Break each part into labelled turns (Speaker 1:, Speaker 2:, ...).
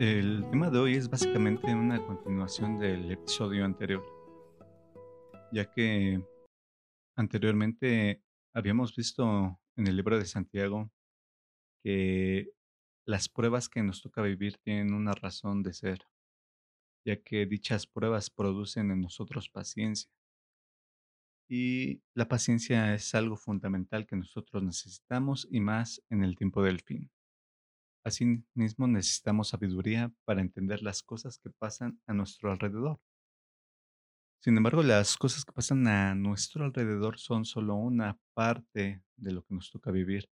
Speaker 1: El tema de hoy es básicamente una continuación del episodio anterior, ya que anteriormente habíamos visto en el libro de Santiago que las pruebas que nos toca vivir tienen una razón de ser, ya que dichas pruebas producen en nosotros paciencia. Y la paciencia es algo fundamental que nosotros necesitamos y más en el tiempo del fin. Asimismo, necesitamos sabiduría para entender las cosas que pasan a nuestro alrededor. Sin embargo, las cosas que pasan a nuestro alrededor son solo una parte de lo que nos toca vivir.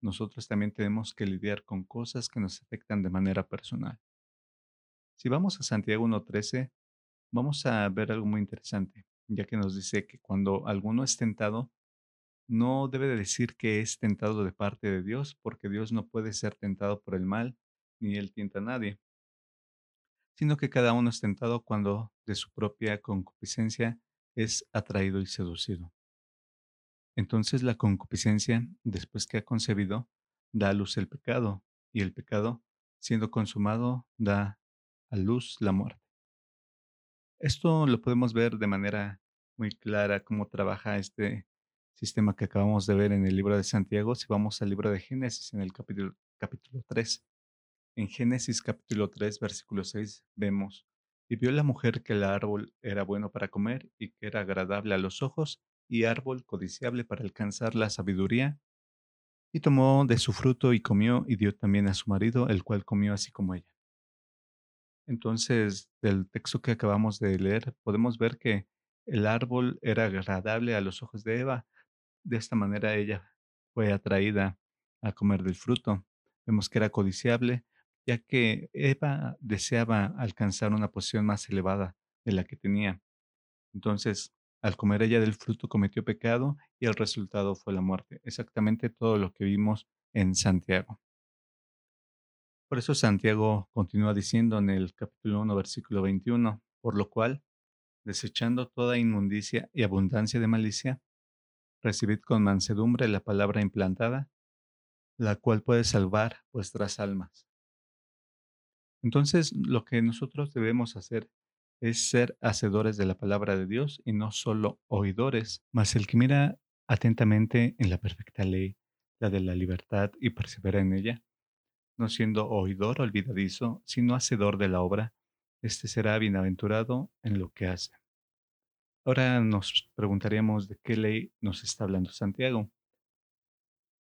Speaker 1: Nosotros también tenemos que lidiar con cosas que nos afectan de manera personal. Si vamos a Santiago 1.13, vamos a ver algo muy interesante, ya que nos dice que cuando alguno es tentado, no debe de decir que es tentado de parte de Dios, porque Dios no puede ser tentado por el mal, ni él tienta a nadie, sino que cada uno es tentado cuando de su propia concupiscencia es atraído y seducido. Entonces la concupiscencia, después que ha concebido, da a luz el pecado, y el pecado, siendo consumado, da a luz la muerte. Esto lo podemos ver de manera muy clara cómo trabaja este sistema que acabamos de ver en el libro de Santiago, si vamos al libro de Génesis en el capítulo, capítulo 3. En Génesis capítulo 3, versículo 6 vemos, y vio la mujer que el árbol era bueno para comer y que era agradable a los ojos y árbol codiciable para alcanzar la sabiduría, y tomó de su fruto y comió y dio también a su marido, el cual comió así como ella. Entonces, del texto que acabamos de leer, podemos ver que el árbol era agradable a los ojos de Eva, de esta manera ella fue atraída a comer del fruto. Vemos que era codiciable, ya que Eva deseaba alcanzar una posición más elevada de la que tenía. Entonces, al comer ella del fruto cometió pecado y el resultado fue la muerte. Exactamente todo lo que vimos en Santiago. Por eso Santiago continúa diciendo en el capítulo 1, versículo 21, por lo cual, desechando toda inmundicia y abundancia de malicia, recibid con mansedumbre la palabra implantada, la cual puede salvar vuestras almas. Entonces, lo que nosotros debemos hacer es ser hacedores de la palabra de Dios y no solo oidores, mas el que mira atentamente en la perfecta ley, la de la libertad, y persevera en ella, no siendo oidor olvidadizo, sino hacedor de la obra, éste será bienaventurado en lo que hace. Ahora nos preguntaríamos de qué ley nos está hablando Santiago.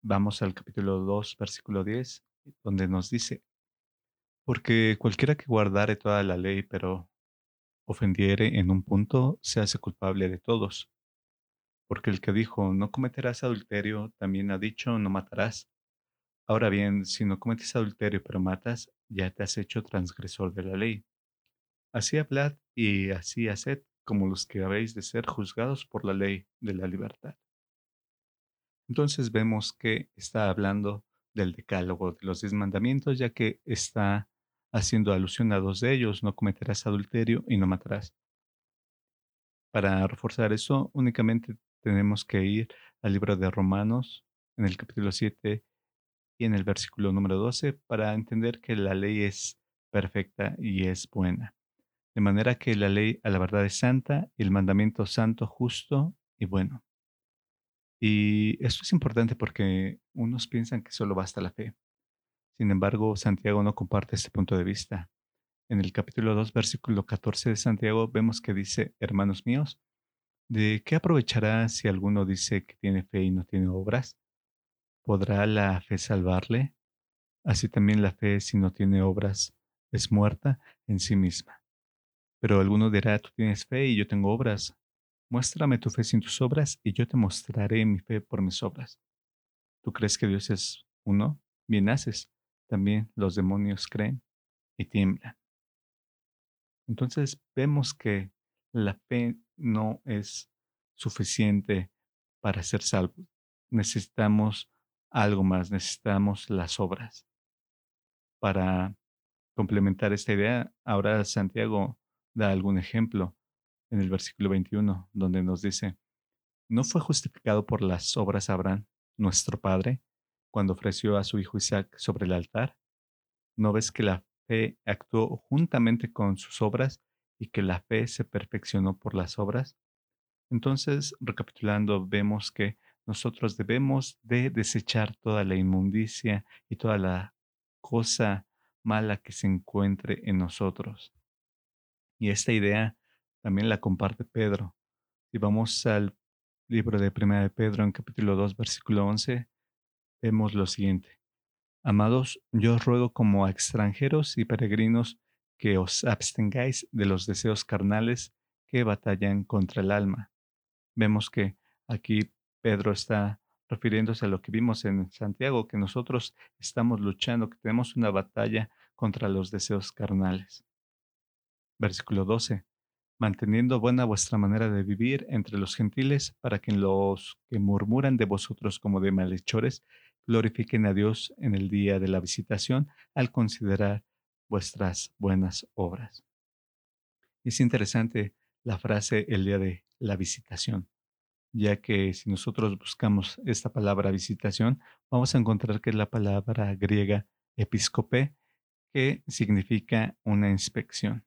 Speaker 1: Vamos al capítulo 2, versículo 10, donde nos dice, porque cualquiera que guardare toda la ley, pero ofendiere en un punto, se hace culpable de todos. Porque el que dijo, no cometerás adulterio, también ha dicho, no matarás. Ahora bien, si no cometes adulterio pero matas, ya te has hecho transgresor de la ley. Así hablad y así haced como los que habéis de ser juzgados por la ley de la libertad. Entonces vemos que está hablando del decálogo de los diez mandamientos, ya que está haciendo alusión a dos de ellos, no cometerás adulterio y no matarás. Para reforzar eso, únicamente tenemos que ir al libro de Romanos, en el capítulo 7 y en el versículo número 12, para entender que la ley es perfecta y es buena. De manera que la ley a la verdad es santa y el mandamiento santo, justo y bueno. Y esto es importante porque unos piensan que solo basta la fe. Sin embargo, Santiago no comparte este punto de vista. En el capítulo 2, versículo 14 de Santiago vemos que dice, hermanos míos, ¿de qué aprovechará si alguno dice que tiene fe y no tiene obras? ¿Podrá la fe salvarle? Así también la fe, si no tiene obras, es muerta en sí misma. Pero alguno dirá, tú tienes fe y yo tengo obras. Muéstrame tu fe sin tus obras y yo te mostraré mi fe por mis obras. ¿Tú crees que Dios es uno? Bien haces. También los demonios creen y tiemblan. Entonces vemos que la fe no es suficiente para ser salvos. Necesitamos algo más, necesitamos las obras. Para complementar esta idea, ahora Santiago da algún ejemplo en el versículo 21, donde nos dice, ¿no fue justificado por las obras Abraham, nuestro Padre, cuando ofreció a su hijo Isaac sobre el altar? ¿No ves que la fe actuó juntamente con sus obras y que la fe se perfeccionó por las obras. Entonces, recapitulando, vemos que nosotros debemos de desechar toda la inmundicia y toda la cosa mala que se encuentre en nosotros. Y esta idea también la comparte Pedro. Si vamos al libro de Primera de Pedro en capítulo 2, versículo 11, vemos lo siguiente. Amados, yo os ruego como a extranjeros y peregrinos que os abstengáis de los deseos carnales que batallan contra el alma. Vemos que aquí Pedro está refiriéndose a lo que vimos en Santiago, que nosotros estamos luchando, que tenemos una batalla contra los deseos carnales. Versículo 12. Manteniendo buena vuestra manera de vivir entre los gentiles, para que los que murmuran de vosotros como de malhechores glorifiquen a Dios en el día de la visitación al considerar vuestras buenas obras. Es interesante la frase el día de la visitación, ya que si nosotros buscamos esta palabra visitación, vamos a encontrar que es la palabra griega episcope, que significa una inspección.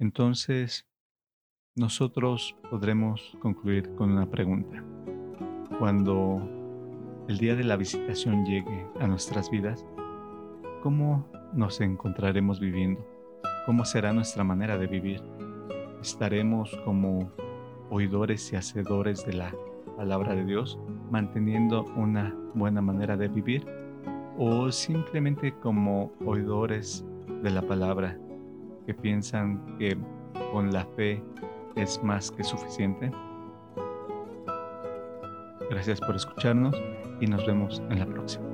Speaker 1: Entonces, nosotros podremos concluir con una pregunta. Cuando el día de la visitación llegue a nuestras vidas, ¿cómo nos encontraremos viviendo? ¿Cómo será nuestra manera de vivir? ¿Estaremos como oidores y hacedores de la palabra de Dios, manteniendo una buena manera de vivir? ¿O simplemente como oidores de la palabra que piensan que con la fe es más que suficiente? Gracias por escucharnos y nos vemos en la próxima.